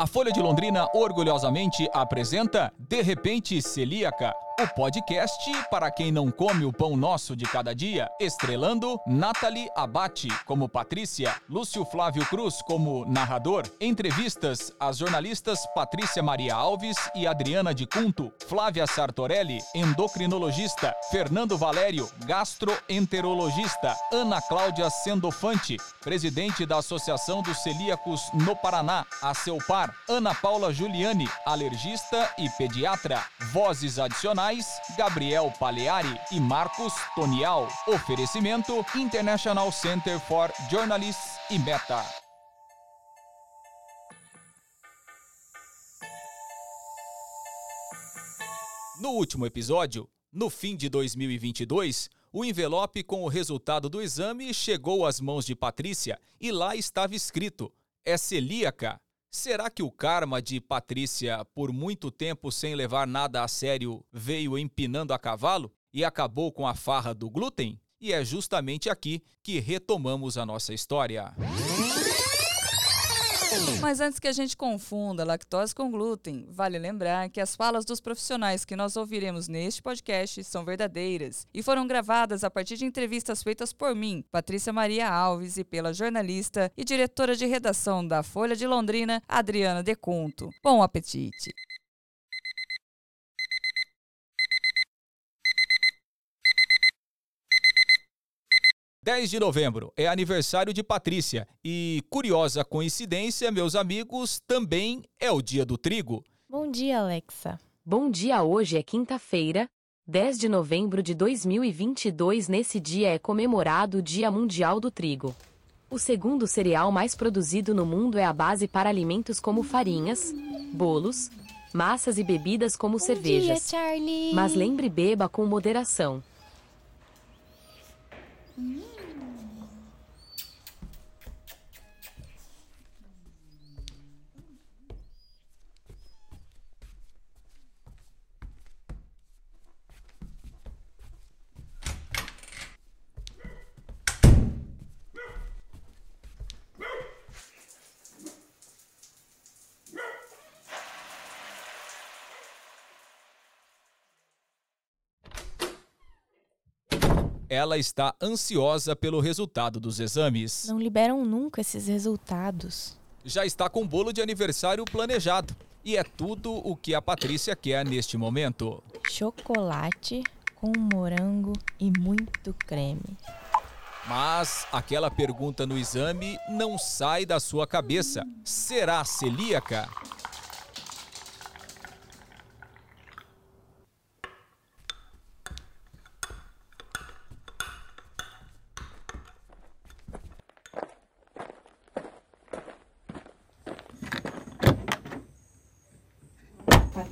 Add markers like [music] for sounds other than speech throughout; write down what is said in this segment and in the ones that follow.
A Folha de Londrina orgulhosamente apresenta De Repente Celíaca, o podcast para quem não come o pão nosso de cada dia, estrelando Nathalie Abate como Patrícia, Lúcio Flávio Cruz como narrador, entrevistas às jornalistas Patrícia Maria Alves e Adriana de Cunto, Flávia Sartorelli, endocrinologista, Fernando Valério, gastroenterologista, Ana Cláudia Sendofante, presidente da Associação dos Celíacos no Paraná, a seu par, Ana Paula Giuliani, alergista e pediatra. Vozes adicionais: Gabriel Paleari e Marcos Tonial. Oferecimento: International Center for Journalists e Meta. No último episódio, no fim de 2022, o envelope com o resultado do exame chegou às mãos de Patrícia e lá estava escrito: é celíaca. Será que o karma de Patrícia, por muito tempo sem levar nada a sério, veio empinando a cavalo e acabou com a farra do glúten? E é justamente aqui que retomamos a nossa história. Mas antes que a gente confunda lactose com glúten, vale lembrar que as falas dos profissionais que nós ouviremos neste podcast são verdadeiras e foram gravadas a partir de entrevistas feitas por mim, Patrícia Maria Alves, e pela jornalista e diretora de redação da Folha de Londrina, Adriana Deconto. Bom apetite! 10 de novembro é aniversário de Patrícia e, curiosa coincidência, meus amigos, também é o dia do trigo. Bom dia, Alexa. Bom dia, hoje é quinta-feira, 10 de novembro de 2022. Nesse dia é comemorado o Dia Mundial do Trigo. O segundo cereal mais produzido no mundo é a base para alimentos como farinhas, bolos, massas e bebidas como Bom cervejas. dia, Charlie. Mas lembre beba com moderação. Ela está ansiosa pelo resultado dos exames. Não liberam nunca esses resultados. Já está com bolo de aniversário planejado. E é tudo o que a Patrícia quer neste momento. Chocolate com morango e muito creme. Mas aquela pergunta no exame não sai da sua cabeça. Será celíaca?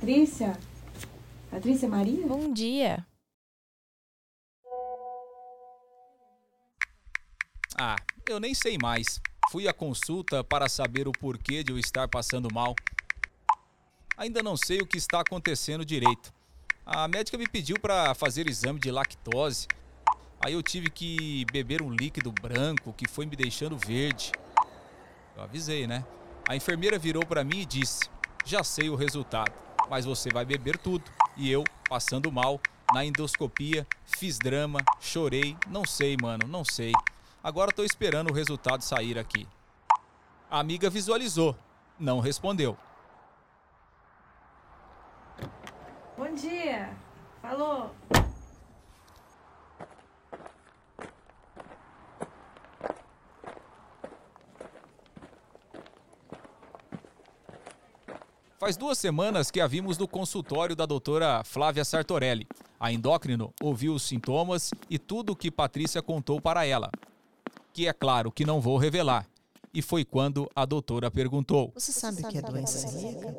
Patrícia? Patrícia Maria? Bom dia. Ah, eu nem sei mais. Fui à consulta para saber o porquê de eu estar passando mal. Ainda não sei o que está acontecendo direito. A médica me pediu para fazer exame de lactose. Aí eu tive que beber um líquido branco que foi me deixando verde. Eu avisei, né? A enfermeira virou para mim e disse: Já sei o resultado, mas você vai beber tudo. E eu, passando mal, na endoscopia, fiz drama, chorei, não sei, mano, não sei. Agora tô esperando o resultado sair aqui. A amiga visualizou, não respondeu. Bom dia. Falou. Faz duas semanas que a vimos no consultório da doutora Flávia Sartorelli. A endócrino ouviu os sintomas e tudo o que Patrícia contou para ela. Que é claro que não vou revelar. E foi quando a doutora perguntou: Você sabe o que é doença celíaca?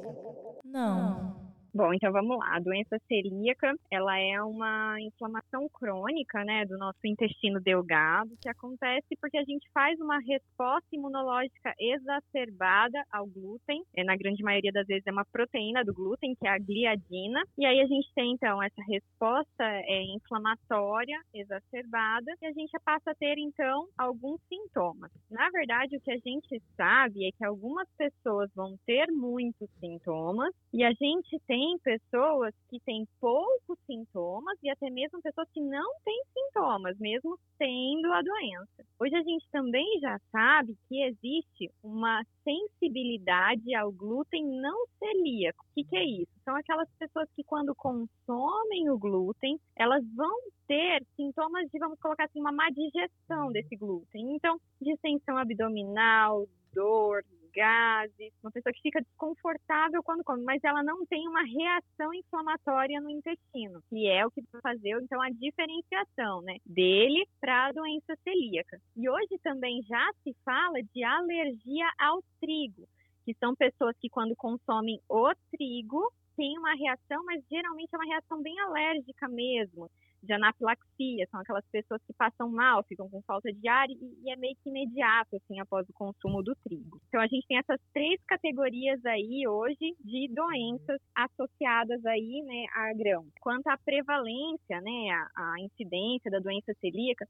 Não. Bom, então vamos lá. A doença celíaca, ela é uma inflamação crônica, né, do nosso intestino delgado, que acontece porque a gente faz uma resposta imunológica exacerbada ao glúten. É, na grande maioria das vezes é uma proteína do glúten, que é a gliadina. E aí a gente tem então essa resposta é, inflamatória exacerbada e a gente passa a ter então alguns sintomas. Na verdade, o que a gente sabe é que algumas pessoas vão ter muitos sintomas e a gente tem pessoas que têm poucos sintomas e até mesmo pessoas que não têm sintomas, mesmo tendo a doença. Hoje a gente também já sabe que existe uma sensibilidade ao glúten não celíaco. O que, que é isso? São aquelas pessoas que quando consomem o glúten, elas vão ter sintomas de, vamos colocar assim, uma má digestão desse glúten. Então, distensão abdominal, dor, gases, uma pessoa que fica desconfortável quando come, mas ela não tem uma reação inflamatória no intestino, que é o que vai fazer então a diferenciação, né, dele para a doença celíaca. E hoje também já se fala de alergia ao trigo, que são pessoas que quando consomem o trigo têm uma reação, mas geralmente é uma reação bem alérgica mesmo de anafilaxia, são aquelas pessoas que passam mal, ficam com falta de ar e, e, é meio que imediato, assim, após o consumo do trigo. Então, a gente tem essas três categorias aí hoje de doenças associadas aí, né, a grão. Quanto à prevalência, né, a, a incidência da doença celíaca,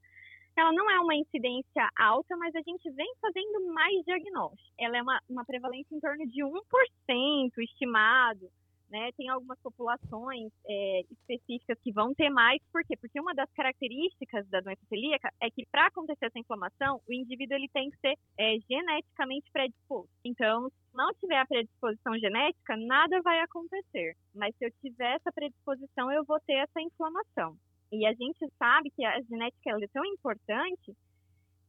ela não é uma incidência alta, mas a gente vem fazendo mais diagnóstico. Ela é uma, uma prevalência em torno de 1% estimado, né? Tem algumas populações é, específicas que vão ter mais, por quê? Porque uma das características da doença celíaca é que para acontecer essa inflamação, o indivíduo ele tem que ser é, geneticamente predisposto. Então, se não tiver a predisposição genética, nada vai acontecer. Mas se eu tiver essa predisposição, eu vou ter essa inflamação. E a gente sabe que a genética é tão importante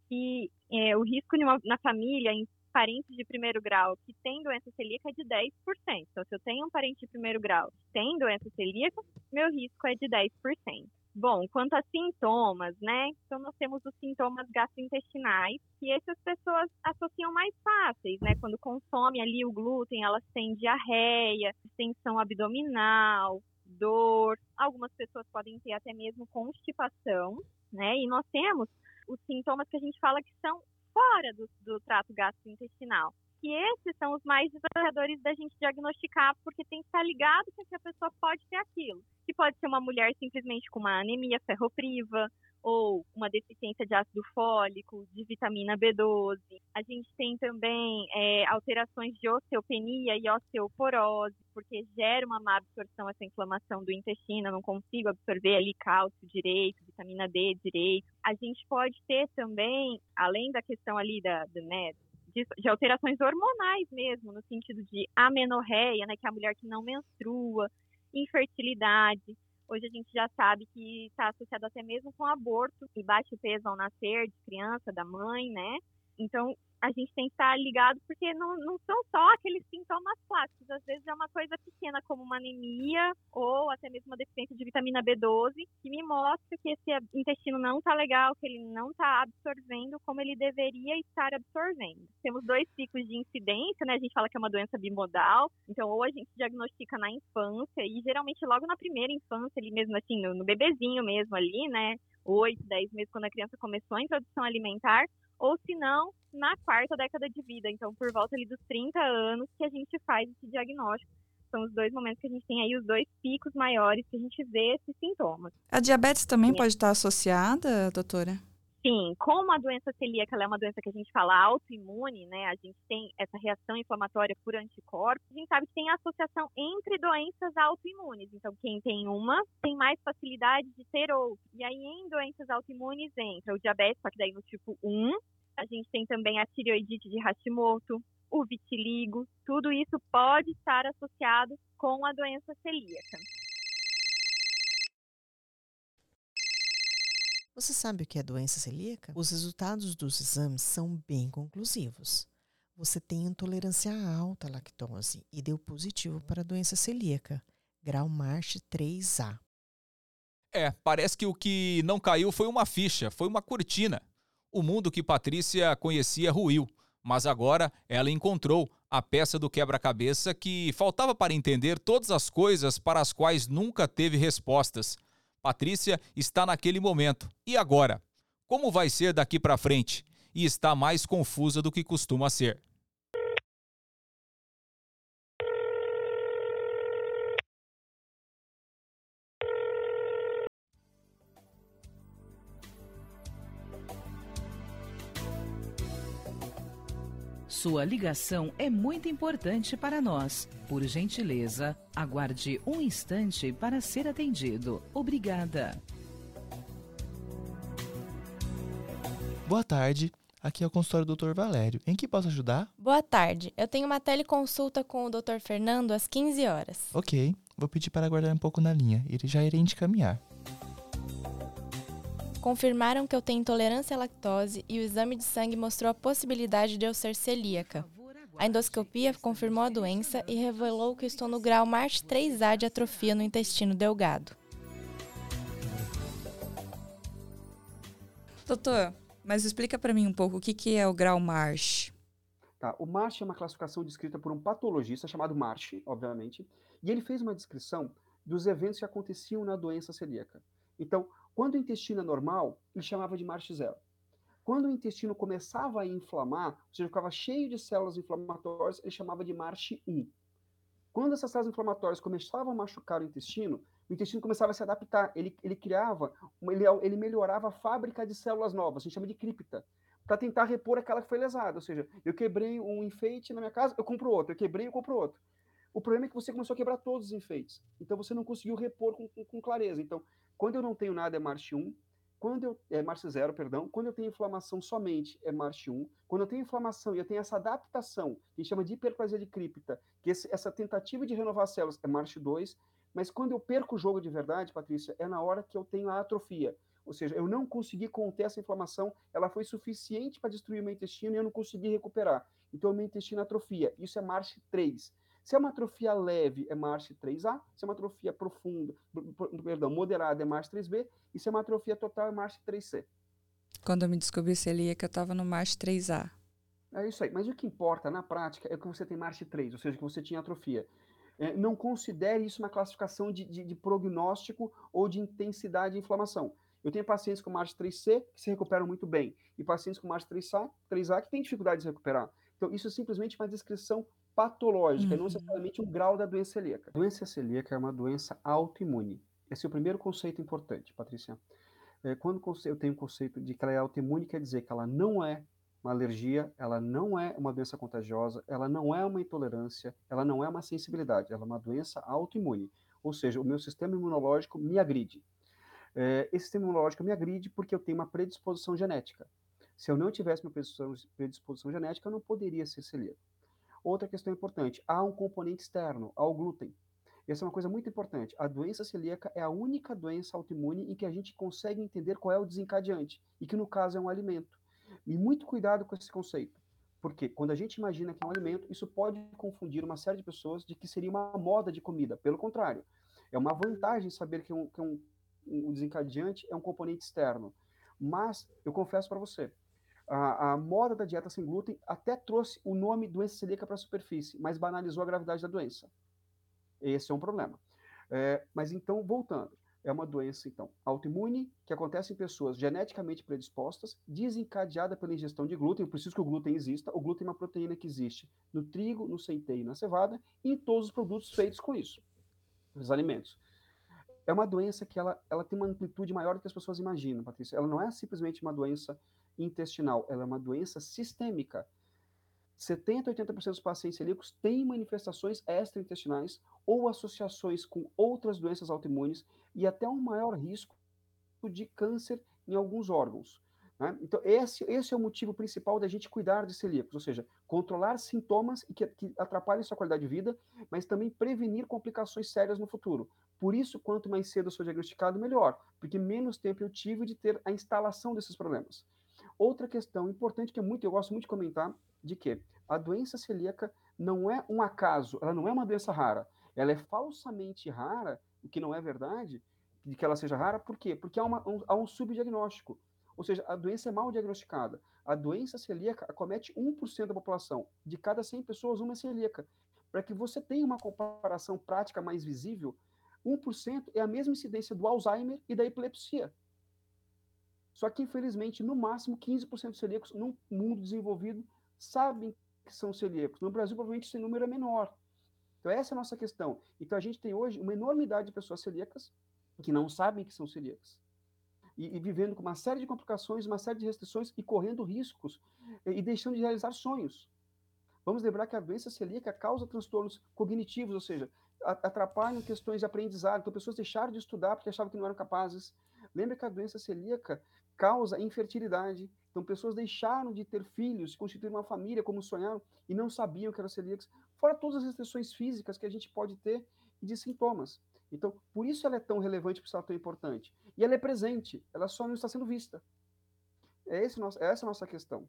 que é, o risco uma, na família, parentes de primeiro grau que têm doença celíaca é de 10%. Então, se eu tenho um parente de primeiro grau que tem doença celíaca, meu risco é de 10%. Bom, quanto a sintomas, né? Então, nós temos os sintomas gastrointestinais, que essas pessoas associam mais fáceis, né? Quando consomem ali o glúten, elas têm diarreia, tensão abdominal, dor. Algumas pessoas podem ter até mesmo constipação, né? E nós temos os sintomas que a gente fala que são fora do, do trato gastrointestinal. E esses são os mais desafiadores da gente diagnosticar, porque tem que estar ligado que a pessoa pode ter aquilo. Que pode ser uma mulher simplesmente com uma anemia ferropriva, ou uma deficiência de ácido fólico, de vitamina B12. A gente tem também é, alterações de osteopenia e osteoporose, porque gera uma má absorção essa inflamação do intestino, não consigo absorver ali cálcio direito, vitamina D direito. A gente pode ter também, além da questão ali da, da né, de, de, alterações hormonais mesmo, no sentido de amenorreia, né, que é a mulher que não menstrua, infertilidade. Hoje a gente já sabe que está associado até mesmo com aborto e baixo peso ao nascer de criança, da mãe, né? Então, a gente tem que estar ligado porque não, não são só aqueles sintomas clássicos. Às vezes é uma coisa pequena, como uma anemia ou até mesmo uma deficiência de vitamina B12, que me mostra que esse intestino não está legal, que ele não está absorvendo como ele deveria estar absorvendo. Temos dois ciclos de incidência, né? A gente fala que é uma doença bimodal. Então, ou a gente diagnostica na infância e geralmente logo na primeira infância, ali mesmo assim, no, no bebezinho mesmo ali, né? 8, 10 meses, quando a criança começou a introdução alimentar, ou se não, na quarta década de vida, então por volta ali dos 30 anos que a gente faz esse diagnóstico. São os dois momentos que a gente tem aí os dois picos maiores que a gente vê esses sintomas. A diabetes também Sim. pode estar associada, doutora? Sim, como a doença celíaca é uma doença que a gente fala autoimune, né? A gente tem essa reação inflamatória por anticorpos. A gente sabe que tem associação entre doenças autoimunes. Então, quem tem uma tem mais facilidade de ter outra. E aí, em doenças autoimunes entra o diabetes, só que daí no tipo 1. A gente tem também a tireoidite de Hashimoto, o vitiligo. Tudo isso pode estar associado com a doença celíaca. Você sabe o que é doença celíaca? Os resultados dos exames são bem conclusivos. Você tem intolerância alta à lactose e deu positivo para a doença celíaca, grau March 3A. É, parece que o que não caiu foi uma ficha, foi uma cortina. O mundo que Patrícia conhecia ruiu. Mas agora ela encontrou a peça do quebra-cabeça que faltava para entender todas as coisas para as quais nunca teve respostas. Patrícia está naquele momento. E agora? Como vai ser daqui para frente? E está mais confusa do que costuma ser. Sua ligação é muito importante para nós. Por gentileza, aguarde um instante para ser atendido. Obrigada. Boa tarde. Aqui é o consultório do Dr. Valério. Em que posso ajudar? Boa tarde. Eu tenho uma teleconsulta com o Dr. Fernando às 15 horas. Ok. Vou pedir para aguardar um pouco na linha. Ele já irei te caminhar. Confirmaram que eu tenho intolerância à lactose e o exame de sangue mostrou a possibilidade de eu ser celíaca. A endoscopia confirmou a doença e revelou que estou no grau MARCH 3A de atrofia no intestino delgado. Doutor, mas explica para mim um pouco o que, que é o grau MARCH. Tá, o MARCH é uma classificação descrita por um patologista chamado March, obviamente, e ele fez uma descrição dos eventos que aconteciam na doença celíaca. Então, quando o intestino é normal, ele chamava de March zero. Quando o intestino começava a inflamar, ou seja, ficava cheio de células inflamatórias, ele chamava de March 1. Quando essas células inflamatórias começavam a machucar o intestino, o intestino começava a se adaptar, ele, ele criava, ele, ele melhorava a fábrica de células novas, a gente chama de cripta, para tentar repor aquela que foi lesada. Ou seja, eu quebrei um enfeite na minha casa, eu compro outro, eu quebrei, eu compro outro. O problema é que você começou a quebrar todos os enfeites, então você não conseguiu repor com, com, com clareza. Então, quando eu não tenho nada é March 1, quando eu é March 0, perdão, quando eu tenho inflamação somente é March 1, quando eu tenho inflamação e eu tenho essa adaptação, que chama de hiperplasia de cripta, que esse, essa tentativa de renovar células é March 2, mas quando eu perco o jogo de verdade, Patrícia, é na hora que eu tenho a atrofia. Ou seja, eu não consegui conter essa inflamação, ela foi suficiente para destruir o meu intestino e eu não consegui recuperar. Então, o meu intestino atrofia. Isso é March 3. Se é uma atrofia leve, é March 3A. Se é uma atrofia profunda, perdão, moderada, é March 3B. E se é uma atrofia total, é March 3C. Quando eu me descobri celíaca, eu estava no March 3A. É isso aí. Mas o que importa na prática é que você tem March 3, ou seja, que você tinha atrofia. É, não considere isso uma classificação de, de, de, prognóstico ou de intensidade de inflamação. Eu tenho pacientes com March 3C que se recuperam muito bem, e pacientes com March 3A, 3A que têm dificuldade de se recuperar. Então, isso é simplesmente uma descrição patológica, uhum. não necessariamente um grau da doença celíaca. A doença celíaca é uma doença autoimune. Esse é o primeiro conceito importante, Patrícia. É, quando eu tenho o conceito de que ela é autoimune, quer dizer que ela não é uma alergia, ela não é uma doença contagiosa, ela não é uma intolerância, ela não é uma sensibilidade, ela é uma doença autoimune. Ou seja, o meu sistema imunológico me agride. É, esse sistema imunológico me agride porque eu tenho uma predisposição genética. Se eu não tivesse uma predisposição, predisposição genética, eu não poderia ser celíaco. Outra questão importante: há um componente externo, há o glúten. Essa é uma coisa muito importante. A doença celíaca é a única doença autoimune em que a gente consegue entender qual é o desencadeante, e que no caso é um alimento. E muito cuidado com esse conceito, porque quando a gente imagina que é um alimento, isso pode confundir uma série de pessoas de que seria uma moda de comida. Pelo contrário, é uma vantagem saber que, um, que um, um desencadeante é um componente externo. Mas eu confesso para você, a, a, moda da dieta sem glúten até trouxe o nome doença celíaca para a superfície, mas banalizou a gravidade da doença. Esse é um problema. É, mas então, voltando, é uma doença, então, autoimune, que acontece em pessoas geneticamente predispostas, desencadeada pela ingestão de glúten, eu preciso que o glúten exista, o glúten é uma proteína que existe no trigo, no centeio na cevada, e em todos os produtos feitos com isso, os alimentos. É uma doença que ela, ela tem uma amplitude maior do que as pessoas imaginam, Patrícia. Ela não é simplesmente uma doença intestinal, ela é uma doença sistêmica. 70 a 80% dos pacientes celíacos têm manifestações extraintestinais ou associações com outras doenças autoimunes e até um maior risco de câncer em alguns órgãos. Né? Então, esse, esse é o motivo principal da gente cuidar de celíacos, ou seja, controlar sintomas que, que atrapalhem sua qualidade de vida, mas também prevenir complicações sérias no futuro. Por isso, quanto mais cedo eu sou diagnosticado, melhor, porque menos tempo eu tive de ter a instalação desses problemas. Outra questão importante que é muito, eu gosto muito de comentar, de que a doença celíaca não é um acaso, ela não é uma doença rara. Ela é falsamente rara, o que não é verdade, de que ela seja rara, por quê? Porque há, uma, um, há um subdiagnóstico. Ou seja, a doença é mal diagnosticada. A doença celíaca acomete 1% da população. De cada 100 pessoas, uma é celíaca. Para que você tenha uma comparação prática mais visível, 1% é a mesma incidência do Alzheimer e da epilepsia. Só que, infelizmente, no máximo 15% dos celíacos no mundo desenvolvido sabem que são celíacos. No Brasil, provavelmente, esse número é menor. Então, essa é a nossa questão. Então, a gente tem hoje uma enormidade de pessoas celíacas que não sabem que são celíacas. E, e, vivendo com uma série de complicações, uma série de restrições e correndo riscos e, e deixando de realizar sonhos. Vamos lembrar que a doença celíaca causa transtornos cognitivos, ou seja, atrapalham questões de aprendizado. Então, pessoas deixaram de estudar porque achavam que não eram capazes. Lembra que a doença celíaca causa infertilidade. Então, pessoas deixaram de ter filhos, constituir uma família como sonharam e não sabiam que eram celíacas. Fora todas as restrições físicas que a gente pode ter e de sintomas. Então, por isso ela é tão relevante, por isso ela é tão importante. E ela é presente, ela só não está sendo vista. É, esse nosso, é essa a nossa questão.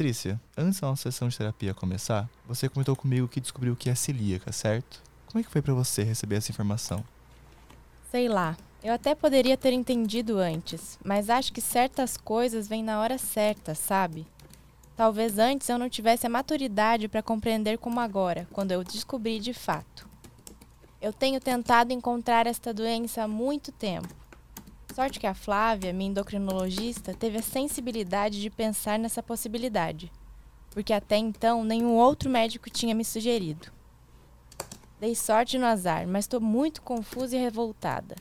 Patrícia, antes da nossa sessão de terapia começar, você comentou comigo que descobriu que é celíaca, certo? Como é que foi para você receber essa informação? Sei lá. Eu até poderia ter entendido antes, mas acho que certas coisas vêm na hora certa, sabe? Talvez antes eu não tivesse a maturidade para compreender como agora, quando eu descobri de fato. Eu tenho tentado encontrar esta doença há muito tempo. Sorte que a Flávia, minha endocrinologista, teve a sensibilidade de pensar nessa possibilidade, porque até então nenhum outro médico tinha me sugerido. Dei sorte no azar, mas estou muito confusa e revoltada.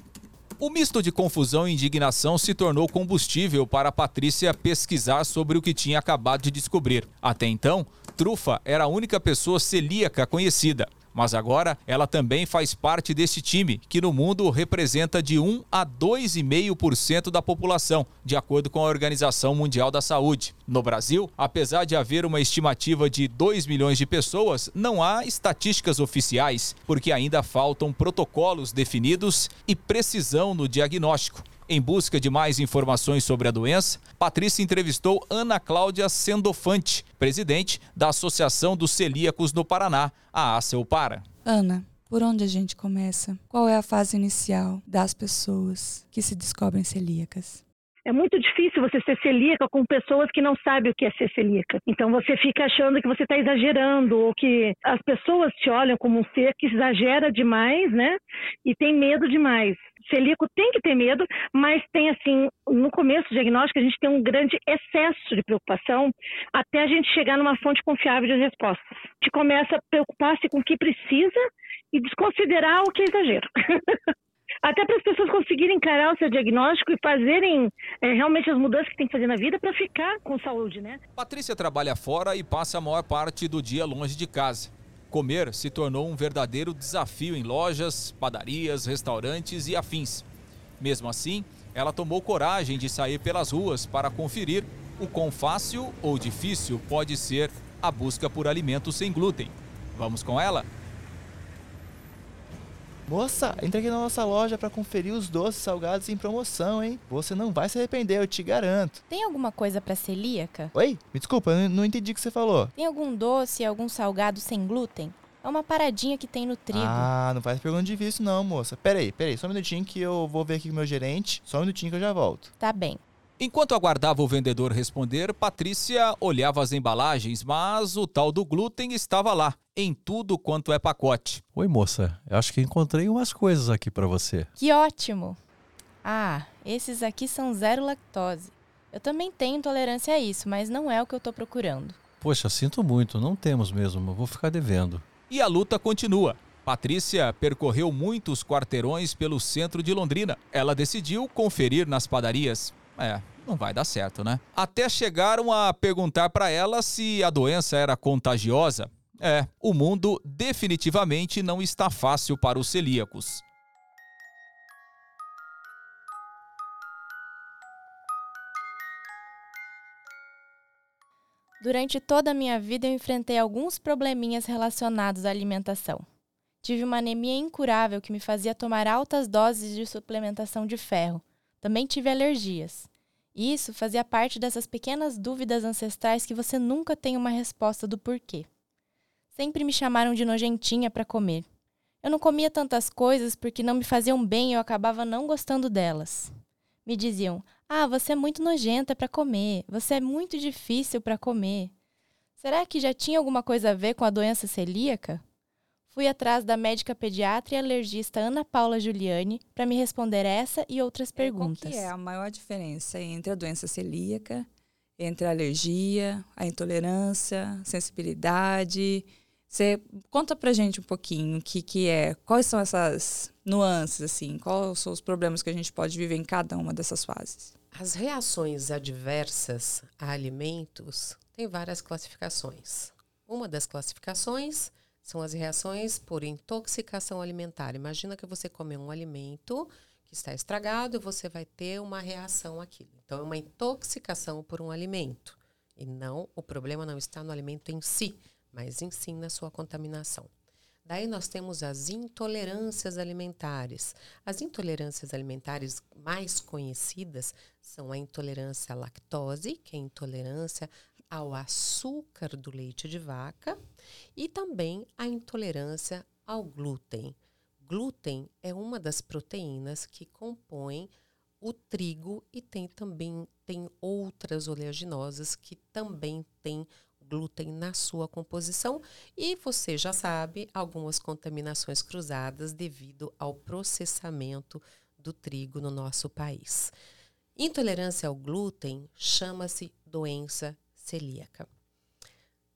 O misto de confusão e indignação se tornou combustível para Patrícia pesquisar sobre o que tinha acabado de descobrir. Até então, Trufa era a única pessoa celíaca conhecida. Mas agora ela também faz parte desse time, que no mundo representa de 1 a 2,5% da população, de acordo com a Organização Mundial da Saúde. No Brasil, apesar de haver uma estimativa de 2 milhões de pessoas, não há estatísticas oficiais, porque ainda faltam protocolos definidos e precisão no diagnóstico. Em busca de mais informações sobre a doença, Patrícia entrevistou Ana Cláudia Sendofante, presidente da Associação dos Celíacos no Paraná, a ACEUPARA. Ana, por onde a gente começa? Qual é a fase inicial das pessoas que se descobrem celíacas? É muito difícil você ser celíaca com pessoas que não sabem o que é ser celíaca. Então você fica achando que você está exagerando ou que as pessoas te olham como um ser que exagera demais, né? E tem medo demais. Celíaco tem que ter medo, mas tem assim, no começo do diagnóstico a gente tem um grande excesso de preocupação até a gente chegar numa fonte confiável de respostas. Gente começa a preocupar-se com o que precisa e desconsiderar o que é exagero. [laughs] até para as pessoas conseguirem encarar o seu diagnóstico e fazerem é, realmente as mudanças que tem que fazer na vida para ficar com saúde, né? Patrícia trabalha fora e passa a maior parte do dia longe de casa. Comer se tornou um verdadeiro desafio em lojas, padarias, restaurantes e afins. Mesmo assim, ela tomou coragem de sair pelas ruas para conferir o quão fácil ou difícil pode ser a busca por alimentos sem glúten. Vamos com ela? Moça, entre aqui na nossa loja para conferir os doces salgados em promoção, hein? Você não vai se arrepender, eu te garanto. Tem alguma coisa para celíaca? Oi? Me desculpa, eu não entendi o que você falou. Tem algum doce, algum salgado sem glúten? É uma paradinha que tem no trigo. Ah, não faz pergunta difícil não, moça. Peraí, peraí, só um minutinho que eu vou ver aqui com o meu gerente. Só um minutinho que eu já volto. Tá bem. Enquanto aguardava o vendedor responder, Patrícia olhava as embalagens, mas o tal do glúten estava lá, em tudo quanto é pacote. Oi, moça. Eu acho que encontrei umas coisas aqui para você. Que ótimo! Ah, esses aqui são zero lactose. Eu também tenho intolerância a isso, mas não é o que eu tô procurando. Poxa, sinto muito, não temos mesmo. Vou ficar devendo. E a luta continua. Patrícia percorreu muitos quarteirões pelo centro de Londrina. Ela decidiu conferir nas padarias. É, não vai dar certo, né? Até chegaram a perguntar para ela se a doença era contagiosa. É, o mundo definitivamente não está fácil para os celíacos. Durante toda a minha vida eu enfrentei alguns probleminhas relacionados à alimentação. Tive uma anemia incurável que me fazia tomar altas doses de suplementação de ferro. Também tive alergias. Isso fazia parte dessas pequenas dúvidas ancestrais que você nunca tem uma resposta do porquê. Sempre me chamaram de nojentinha para comer. Eu não comia tantas coisas porque não me faziam bem e eu acabava não gostando delas. Me diziam: "Ah, você é muito nojenta para comer, você é muito difícil para comer". Será que já tinha alguma coisa a ver com a doença celíaca? Fui atrás da médica pediatra e alergista Ana Paula Giuliani para me responder essa e outras perguntas. Qual que é a maior diferença entre a doença celíaca, entre a alergia, a intolerância, sensibilidade? Você conta pra gente um pouquinho o que, que é, quais são essas nuances, assim, quais são os problemas que a gente pode viver em cada uma dessas fases? As reações adversas a alimentos têm várias classificações. Uma das classificações são as reações por intoxicação alimentar. Imagina que você come um alimento que está estragado você vai ter uma reação àquilo. Então, é uma intoxicação por um alimento. E não, o problema não está no alimento em si, mas em sim na sua contaminação. Daí nós temos as intolerâncias alimentares. As intolerâncias alimentares mais conhecidas são a intolerância à lactose, que é intolerância ao açúcar do leite de vaca e também a intolerância ao glúten. Glúten é uma das proteínas que compõem o trigo e tem também tem outras oleaginosas que também têm glúten na sua composição e você já sabe algumas contaminações cruzadas devido ao processamento do trigo no nosso país. Intolerância ao glúten chama-se doença celíaca.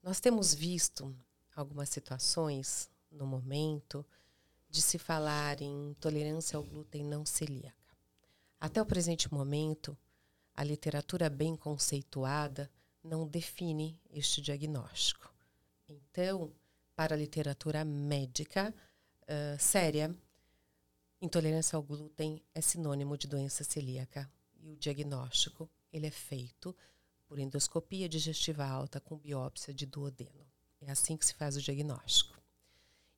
Nós temos visto algumas situações no momento de se falar em intolerância ao glúten não celíaca. Até o presente momento, a literatura bem conceituada não define este diagnóstico. Então, para a literatura médica uh, séria, intolerância ao glúten é sinônimo de doença celíaca e o diagnóstico ele é feito por endoscopia digestiva alta com biópsia de duodeno. É assim que se faz o diagnóstico.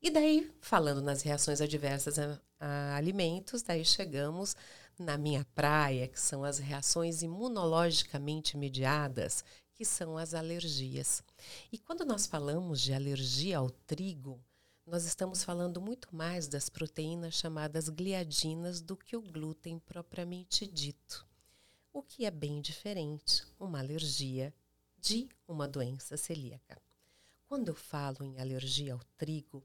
E daí, falando nas reações adversas a, a alimentos, daí chegamos na minha praia, que são as reações imunologicamente mediadas, que são as alergias. E quando nós falamos de alergia ao trigo, nós estamos falando muito mais das proteínas chamadas gliadinas do que o glúten propriamente dito o que é bem diferente, uma alergia de uma doença celíaca. Quando eu falo em alergia ao trigo,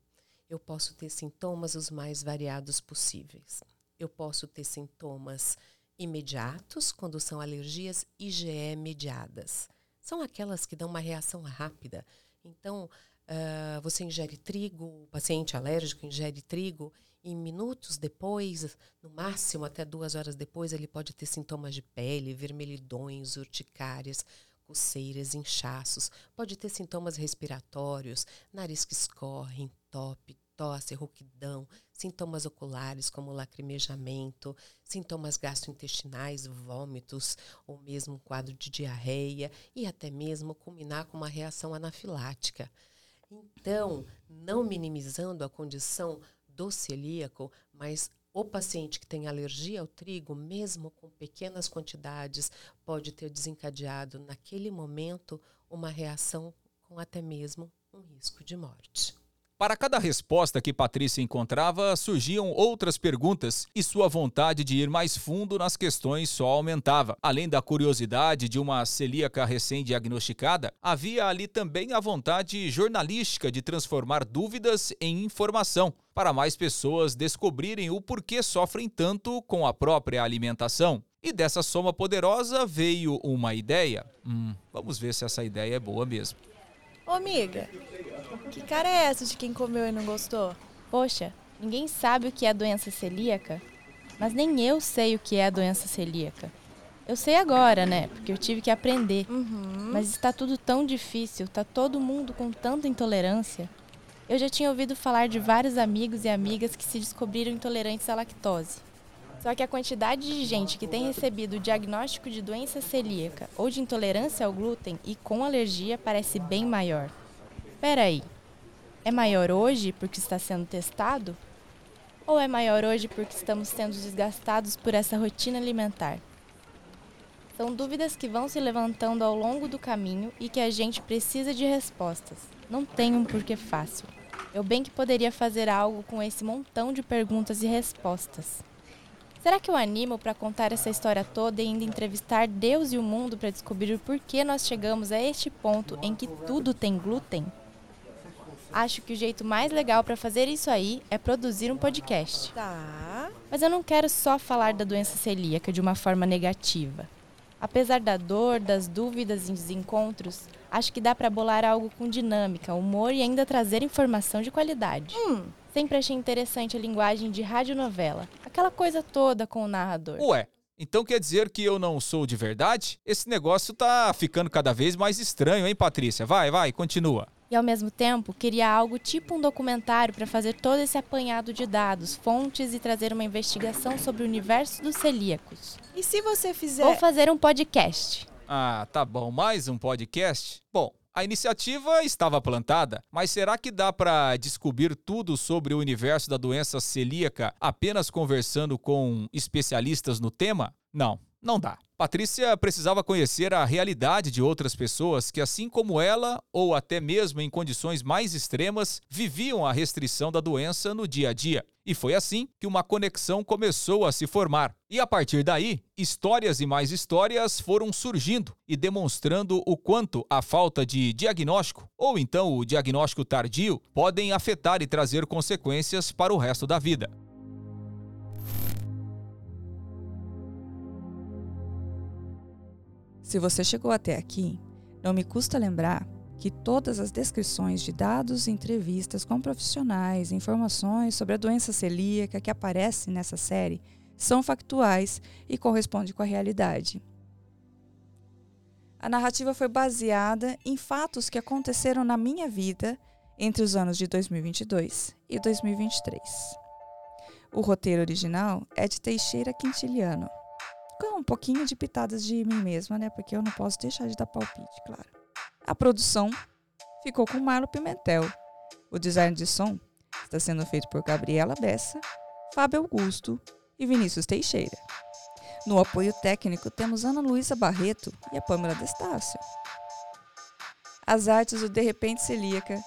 eu posso ter sintomas os mais variados possíveis. Eu posso ter sintomas imediatos, quando são alergias IgE mediadas. São aquelas que dão uma reação rápida. Então, uh, você ingere trigo, o paciente alérgico ingere trigo e minutos depois, no máximo até duas horas depois, ele pode ter sintomas de pele, vermelhidões, urticárias, coceiras, inchaços, pode ter sintomas respiratórios, nariz que escorre, entope, tosse, rouquidão, sintomas oculares como lacrimejamento, sintomas gastrointestinais, vômitos, ou mesmo um quadro de diarreia e até mesmo culminar com uma reação anafilática. Então, não minimizando a condição do celíaco, mas o paciente que tem alergia ao trigo, mesmo com pequenas quantidades, pode ter desencadeado naquele momento uma reação com até mesmo um risco de morte. Para cada resposta que Patrícia encontrava, surgiam outras perguntas e sua vontade de ir mais fundo nas questões só aumentava. Além da curiosidade de uma celíaca recém-diagnosticada, havia ali também a vontade jornalística de transformar dúvidas em informação, para mais pessoas descobrirem o porquê sofrem tanto com a própria alimentação. E dessa soma poderosa veio uma ideia. Hum, vamos ver se essa ideia é boa mesmo. Ô, amiga, que cara é essa de quem comeu e não gostou? Poxa, ninguém sabe o que é doença celíaca, mas nem eu sei o que é a doença celíaca. Eu sei agora, né? Porque eu tive que aprender. Uhum. Mas está tudo tão difícil, tá todo mundo com tanta intolerância. Eu já tinha ouvido falar de vários amigos e amigas que se descobriram intolerantes à lactose. Só que a quantidade de gente que tem recebido o diagnóstico de doença celíaca ou de intolerância ao glúten e com alergia parece bem maior. Peraí, É maior hoje porque está sendo testado? Ou é maior hoje porque estamos sendo desgastados por essa rotina alimentar? São dúvidas que vão se levantando ao longo do caminho e que a gente precisa de respostas. Não tem um porquê fácil. Eu bem que poderia fazer algo com esse montão de perguntas e respostas. Será que eu animo para contar essa história toda e ainda entrevistar Deus e o mundo para descobrir por que nós chegamos a este ponto em que tudo tem glúten? Acho que o jeito mais legal para fazer isso aí é produzir um podcast. Tá. Mas eu não quero só falar da doença celíaca de uma forma negativa. Apesar da dor, das dúvidas e dos encontros, acho que dá para bolar algo com dinâmica, humor e ainda trazer informação de qualidade. Hum. Sempre achei interessante a linguagem de radionovela, aquela coisa toda com o narrador. Ué, então quer dizer que eu não sou de verdade? Esse negócio tá ficando cada vez mais estranho, hein, Patrícia? Vai, vai, continua. E ao mesmo tempo, queria algo tipo um documentário para fazer todo esse apanhado de dados, fontes e trazer uma investigação sobre o universo dos celíacos. E se você fizer. Vou fazer um podcast. Ah, tá bom, mais um podcast? Bom, a iniciativa estava plantada, mas será que dá para descobrir tudo sobre o universo da doença celíaca apenas conversando com especialistas no tema? Não, não dá. Patrícia precisava conhecer a realidade de outras pessoas que, assim como ela, ou até mesmo em condições mais extremas, viviam a restrição da doença no dia a dia. E foi assim que uma conexão começou a se formar. E a partir daí, histórias e mais histórias foram surgindo e demonstrando o quanto a falta de diagnóstico, ou então o diagnóstico tardio, podem afetar e trazer consequências para o resto da vida. Se você chegou até aqui, não me custa lembrar que todas as descrições de dados, entrevistas com profissionais, informações sobre a doença celíaca que aparecem nessa série são factuais e correspondem com a realidade. A narrativa foi baseada em fatos que aconteceram na minha vida entre os anos de 2022 e 2023. O roteiro original é de Teixeira Quintiliano, com um pouquinho de pitadas de mim mesma, né? Porque eu não posso deixar de dar palpite, claro. A produção ficou com Marlo Pimentel. O design de som está sendo feito por Gabriela Bessa, Fábio Augusto e Vinícius Teixeira. No apoio técnico temos Ana Luísa Barreto e a Pâmela Destácio. As artes do De Repente Celíaca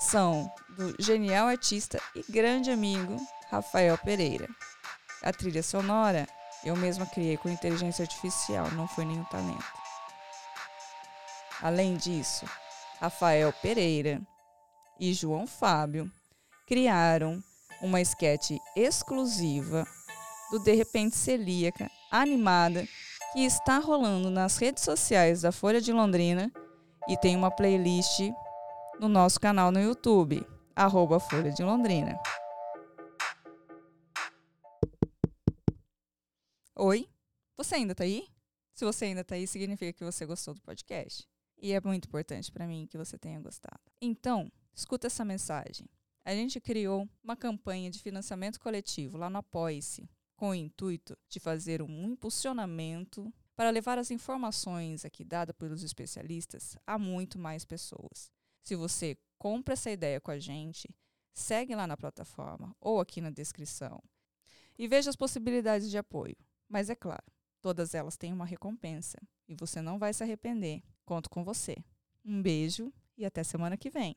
são do genial artista e grande amigo Rafael Pereira. A trilha sonora eu mesma criei com inteligência artificial, não foi nenhum talento. Além disso, Rafael Pereira e João Fábio criaram uma esquete exclusiva do De Repente Celíaca animada que está rolando nas redes sociais da Folha de Londrina e tem uma playlist no nosso canal no YouTube, arroba Folha de Londrina. Oi, você ainda tá aí? Se você ainda tá aí, significa que você gostou do podcast. E é muito importante para mim que você tenha gostado. Então, escuta essa mensagem. A gente criou uma campanha de financiamento coletivo lá no Apoie-se, com o intuito de fazer um impulsionamento para levar as informações aqui dadas pelos especialistas a muito mais pessoas. Se você compra essa ideia com a gente, segue lá na plataforma ou aqui na descrição e veja as possibilidades de apoio. Mas é claro, todas elas têm uma recompensa e você não vai se arrepender. Conto com você. Um beijo e até semana que vem.